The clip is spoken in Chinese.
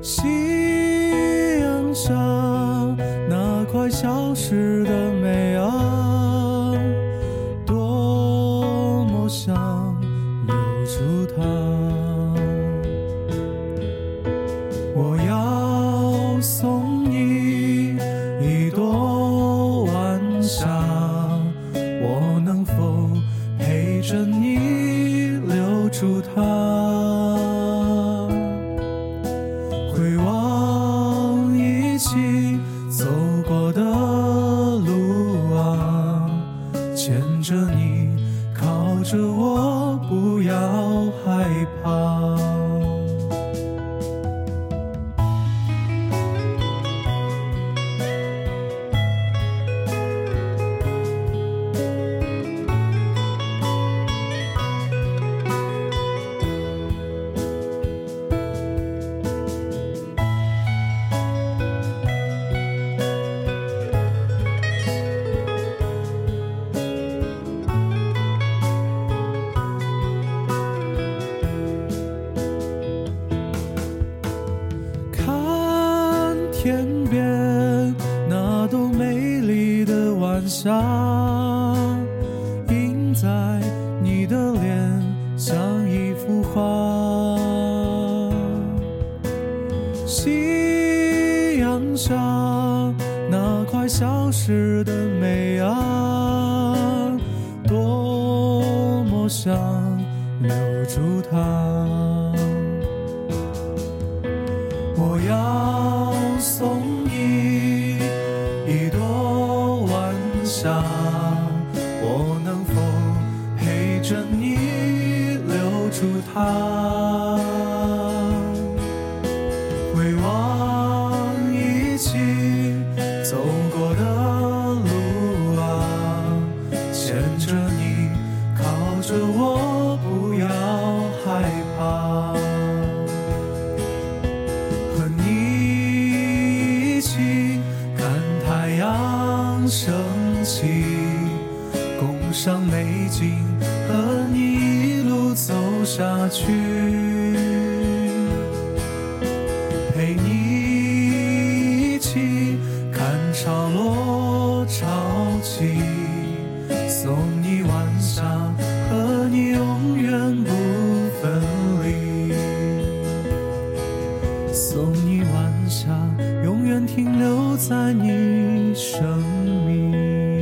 夕阳下那块消失的美啊多么想留住它我要送你一朵晚霞我能否陪着你留住它起走过的路啊牵着你靠着我不要害怕。的晚霞，映在你的脸，像一幅画。夕阳下那快消失的美啊，多么想留住它。下，我能否陪着你留住它？起，共赏美景，和你一路走下去，陪你一起看潮落潮起，送你晚霞，和你永远不分离。送你晚霞，永远停留在你生命